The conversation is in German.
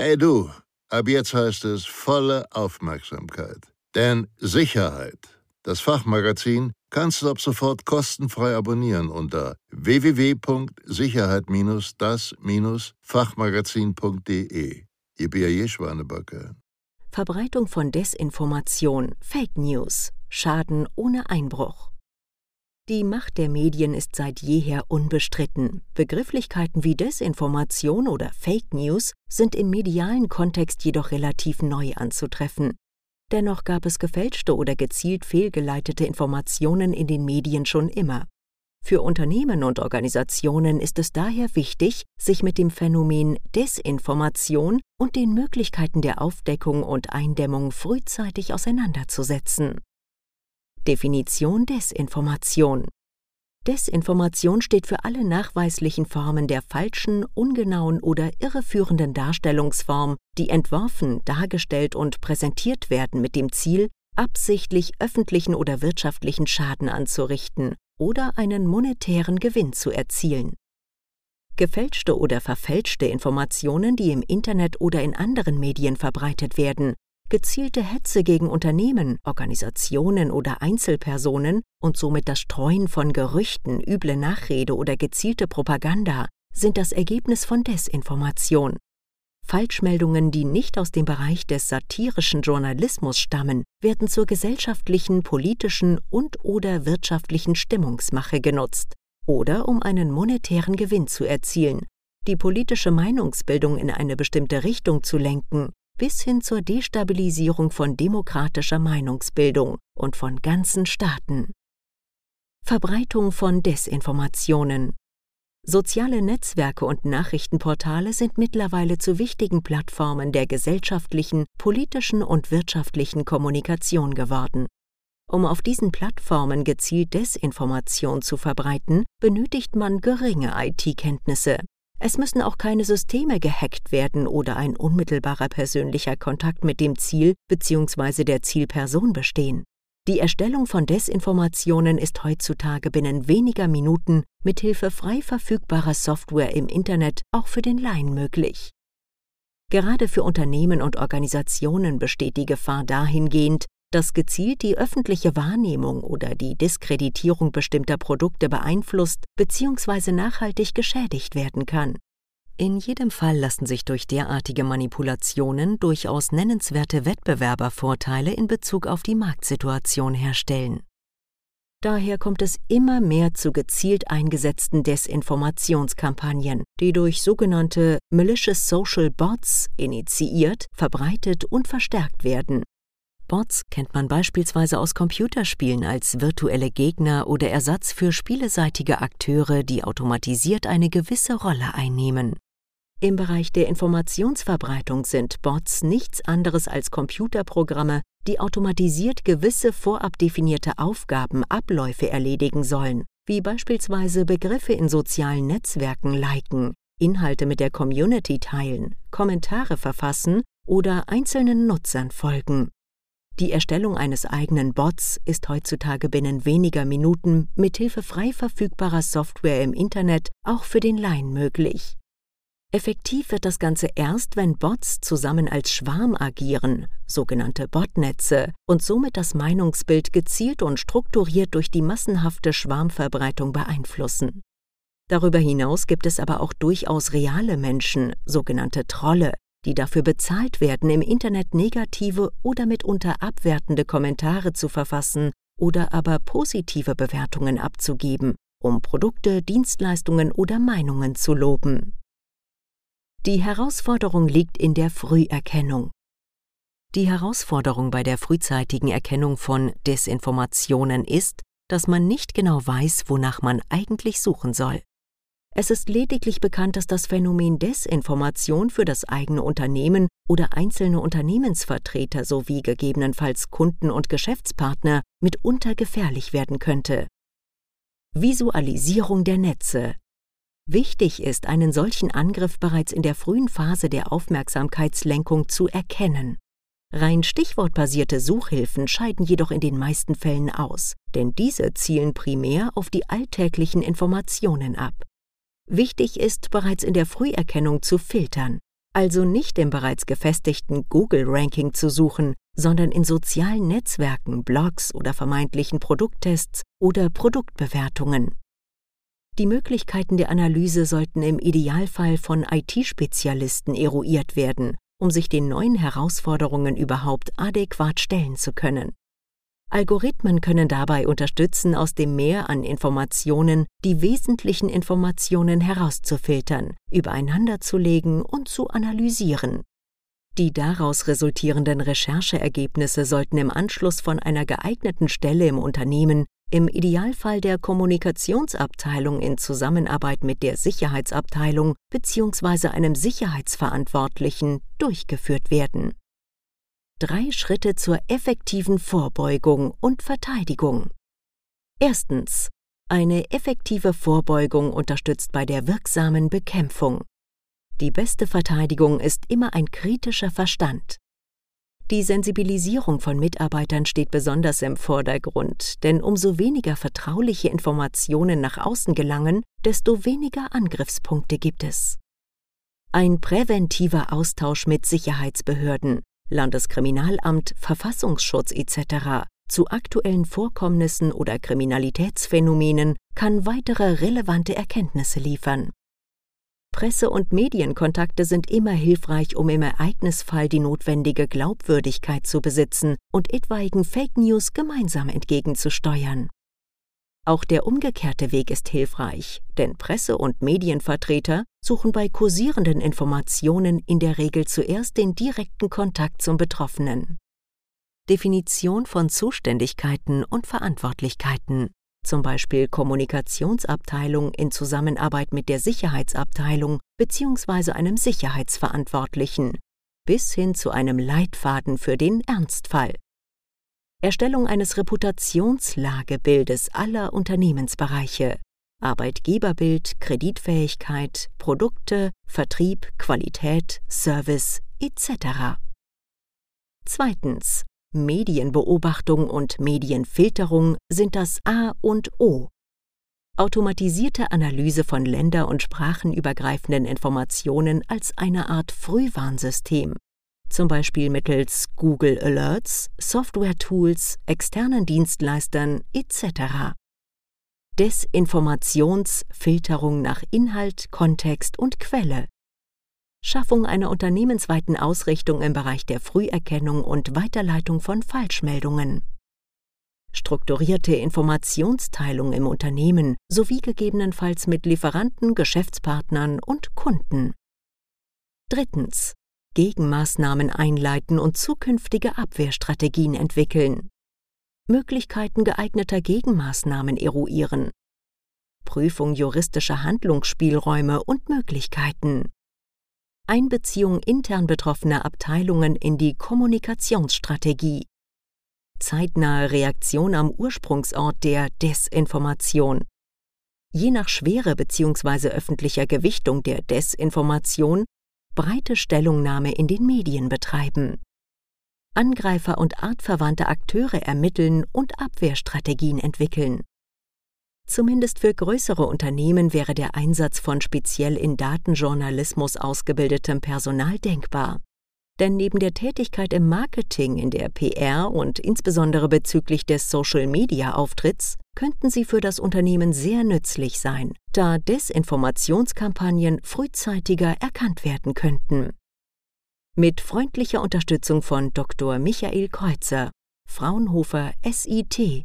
Hey du, ab jetzt heißt es volle Aufmerksamkeit. Denn Sicherheit, das Fachmagazin, kannst du ab sofort kostenfrei abonnieren unter www.sicherheit-das-fachmagazin.de. Ihr B.A.J. Schwanebacke. Verbreitung von Desinformation, Fake News, Schaden ohne Einbruch. Die Macht der Medien ist seit jeher unbestritten. Begrifflichkeiten wie Desinformation oder Fake News sind im medialen Kontext jedoch relativ neu anzutreffen. Dennoch gab es gefälschte oder gezielt fehlgeleitete Informationen in den Medien schon immer. Für Unternehmen und Organisationen ist es daher wichtig, sich mit dem Phänomen Desinformation und den Möglichkeiten der Aufdeckung und Eindämmung frühzeitig auseinanderzusetzen. Definition Desinformation Desinformation steht für alle nachweislichen Formen der falschen, ungenauen oder irreführenden Darstellungsform, die entworfen, dargestellt und präsentiert werden mit dem Ziel, absichtlich öffentlichen oder wirtschaftlichen Schaden anzurichten oder einen monetären Gewinn zu erzielen. Gefälschte oder verfälschte Informationen, die im Internet oder in anderen Medien verbreitet werden, gezielte Hetze gegen Unternehmen, Organisationen oder Einzelpersonen und somit das Streuen von Gerüchten, üble Nachrede oder gezielte Propaganda sind das Ergebnis von Desinformation. Falschmeldungen, die nicht aus dem Bereich des satirischen Journalismus stammen, werden zur gesellschaftlichen, politischen und/oder wirtschaftlichen Stimmungsmache genutzt oder um einen monetären Gewinn zu erzielen, die politische Meinungsbildung in eine bestimmte Richtung zu lenken bis hin zur Destabilisierung von demokratischer Meinungsbildung und von ganzen Staaten. Verbreitung von Desinformationen Soziale Netzwerke und Nachrichtenportale sind mittlerweile zu wichtigen Plattformen der gesellschaftlichen, politischen und wirtschaftlichen Kommunikation geworden. Um auf diesen Plattformen gezielt Desinformation zu verbreiten, benötigt man geringe IT-Kenntnisse, es müssen auch keine Systeme gehackt werden oder ein unmittelbarer persönlicher Kontakt mit dem Ziel bzw. der Zielperson bestehen. Die Erstellung von Desinformationen ist heutzutage binnen weniger Minuten mit Hilfe frei verfügbarer Software im Internet auch für den Laien möglich. Gerade für Unternehmen und Organisationen besteht die Gefahr dahingehend, dass gezielt die öffentliche Wahrnehmung oder die Diskreditierung bestimmter Produkte beeinflusst bzw. nachhaltig geschädigt werden kann. In jedem Fall lassen sich durch derartige Manipulationen durchaus nennenswerte Wettbewerbervorteile in Bezug auf die Marktsituation herstellen. Daher kommt es immer mehr zu gezielt eingesetzten Desinformationskampagnen, die durch sogenannte malicious social bots initiiert, verbreitet und verstärkt werden Bots kennt man beispielsweise aus Computerspielen als virtuelle Gegner oder Ersatz für spieleseitige Akteure, die automatisiert eine gewisse Rolle einnehmen. Im Bereich der Informationsverbreitung sind Bots nichts anderes als Computerprogramme, die automatisiert gewisse vorab definierte Aufgaben, Abläufe erledigen sollen, wie beispielsweise Begriffe in sozialen Netzwerken liken, Inhalte mit der Community teilen, Kommentare verfassen oder einzelnen Nutzern folgen. Die Erstellung eines eigenen Bots ist heutzutage binnen weniger Minuten mithilfe frei verfügbarer Software im Internet auch für den Laien möglich. Effektiv wird das Ganze erst, wenn Bots zusammen als Schwarm agieren, sogenannte Botnetze, und somit das Meinungsbild gezielt und strukturiert durch die massenhafte Schwarmverbreitung beeinflussen. Darüber hinaus gibt es aber auch durchaus reale Menschen, sogenannte Trolle, die dafür bezahlt werden, im Internet negative oder mitunter abwertende Kommentare zu verfassen oder aber positive Bewertungen abzugeben, um Produkte, Dienstleistungen oder Meinungen zu loben. Die Herausforderung liegt in der Früherkennung. Die Herausforderung bei der frühzeitigen Erkennung von Desinformationen ist, dass man nicht genau weiß, wonach man eigentlich suchen soll. Es ist lediglich bekannt, dass das Phänomen Desinformation für das eigene Unternehmen oder einzelne Unternehmensvertreter sowie gegebenenfalls Kunden und Geschäftspartner mitunter gefährlich werden könnte. Visualisierung der Netze Wichtig ist, einen solchen Angriff bereits in der frühen Phase der Aufmerksamkeitslenkung zu erkennen. Rein stichwortbasierte Suchhilfen scheiden jedoch in den meisten Fällen aus, denn diese zielen primär auf die alltäglichen Informationen ab. Wichtig ist, bereits in der Früherkennung zu filtern. Also nicht im bereits gefestigten Google-Ranking zu suchen, sondern in sozialen Netzwerken, Blogs oder vermeintlichen Produkttests oder Produktbewertungen. Die Möglichkeiten der Analyse sollten im Idealfall von IT-Spezialisten eruiert werden, um sich den neuen Herausforderungen überhaupt adäquat stellen zu können. Algorithmen können dabei unterstützen, aus dem Meer an Informationen die wesentlichen Informationen herauszufiltern, übereinanderzulegen und zu analysieren. Die daraus resultierenden Rechercheergebnisse sollten im Anschluss von einer geeigneten Stelle im Unternehmen, im Idealfall der Kommunikationsabteilung in Zusammenarbeit mit der Sicherheitsabteilung bzw. einem Sicherheitsverantwortlichen, durchgeführt werden drei Schritte zur effektiven Vorbeugung und Verteidigung. Erstens. Eine effektive Vorbeugung unterstützt bei der wirksamen Bekämpfung. Die beste Verteidigung ist immer ein kritischer Verstand. Die Sensibilisierung von Mitarbeitern steht besonders im Vordergrund, denn umso weniger vertrauliche Informationen nach außen gelangen, desto weniger Angriffspunkte gibt es. Ein präventiver Austausch mit Sicherheitsbehörden, Landeskriminalamt, Verfassungsschutz etc. zu aktuellen Vorkommnissen oder Kriminalitätsphänomenen kann weitere relevante Erkenntnisse liefern. Presse- und Medienkontakte sind immer hilfreich, um im Ereignisfall die notwendige Glaubwürdigkeit zu besitzen und etwaigen Fake News gemeinsam entgegenzusteuern. Auch der umgekehrte Weg ist hilfreich, denn Presse- und Medienvertreter suchen bei kursierenden Informationen in der Regel zuerst den direkten Kontakt zum Betroffenen. Definition von Zuständigkeiten und Verantwortlichkeiten, zum Beispiel Kommunikationsabteilung in Zusammenarbeit mit der Sicherheitsabteilung bzw. einem Sicherheitsverantwortlichen, bis hin zu einem Leitfaden für den Ernstfall. Erstellung eines Reputationslagebildes aller Unternehmensbereiche, Arbeitgeberbild, Kreditfähigkeit, Produkte, Vertrieb, Qualität, Service etc. Zweitens. Medienbeobachtung und Medienfilterung sind das A und O. Automatisierte Analyse von länder- und sprachenübergreifenden Informationen als eine Art Frühwarnsystem zum Beispiel mittels Google Alerts, Software-Tools, externen Dienstleistern etc. Desinformationsfilterung nach Inhalt, Kontext und Quelle. Schaffung einer unternehmensweiten Ausrichtung im Bereich der Früherkennung und Weiterleitung von Falschmeldungen. Strukturierte Informationsteilung im Unternehmen sowie gegebenenfalls mit Lieferanten, Geschäftspartnern und Kunden. Drittens. Gegenmaßnahmen einleiten und zukünftige Abwehrstrategien entwickeln. Möglichkeiten geeigneter Gegenmaßnahmen eruieren. Prüfung juristischer Handlungsspielräume und Möglichkeiten. Einbeziehung intern betroffener Abteilungen in die Kommunikationsstrategie. Zeitnahe Reaktion am Ursprungsort der Desinformation. Je nach Schwere bzw. öffentlicher Gewichtung der Desinformation breite Stellungnahme in den Medien betreiben. Angreifer und artverwandte Akteure ermitteln und Abwehrstrategien entwickeln. Zumindest für größere Unternehmen wäre der Einsatz von speziell in Datenjournalismus ausgebildetem Personal denkbar. Denn neben der Tätigkeit im Marketing, in der PR und insbesondere bezüglich des Social-Media-Auftritts könnten sie für das Unternehmen sehr nützlich sein, da Desinformationskampagnen frühzeitiger erkannt werden könnten. Mit freundlicher Unterstützung von Dr. Michael Kreuzer, Fraunhofer SIT,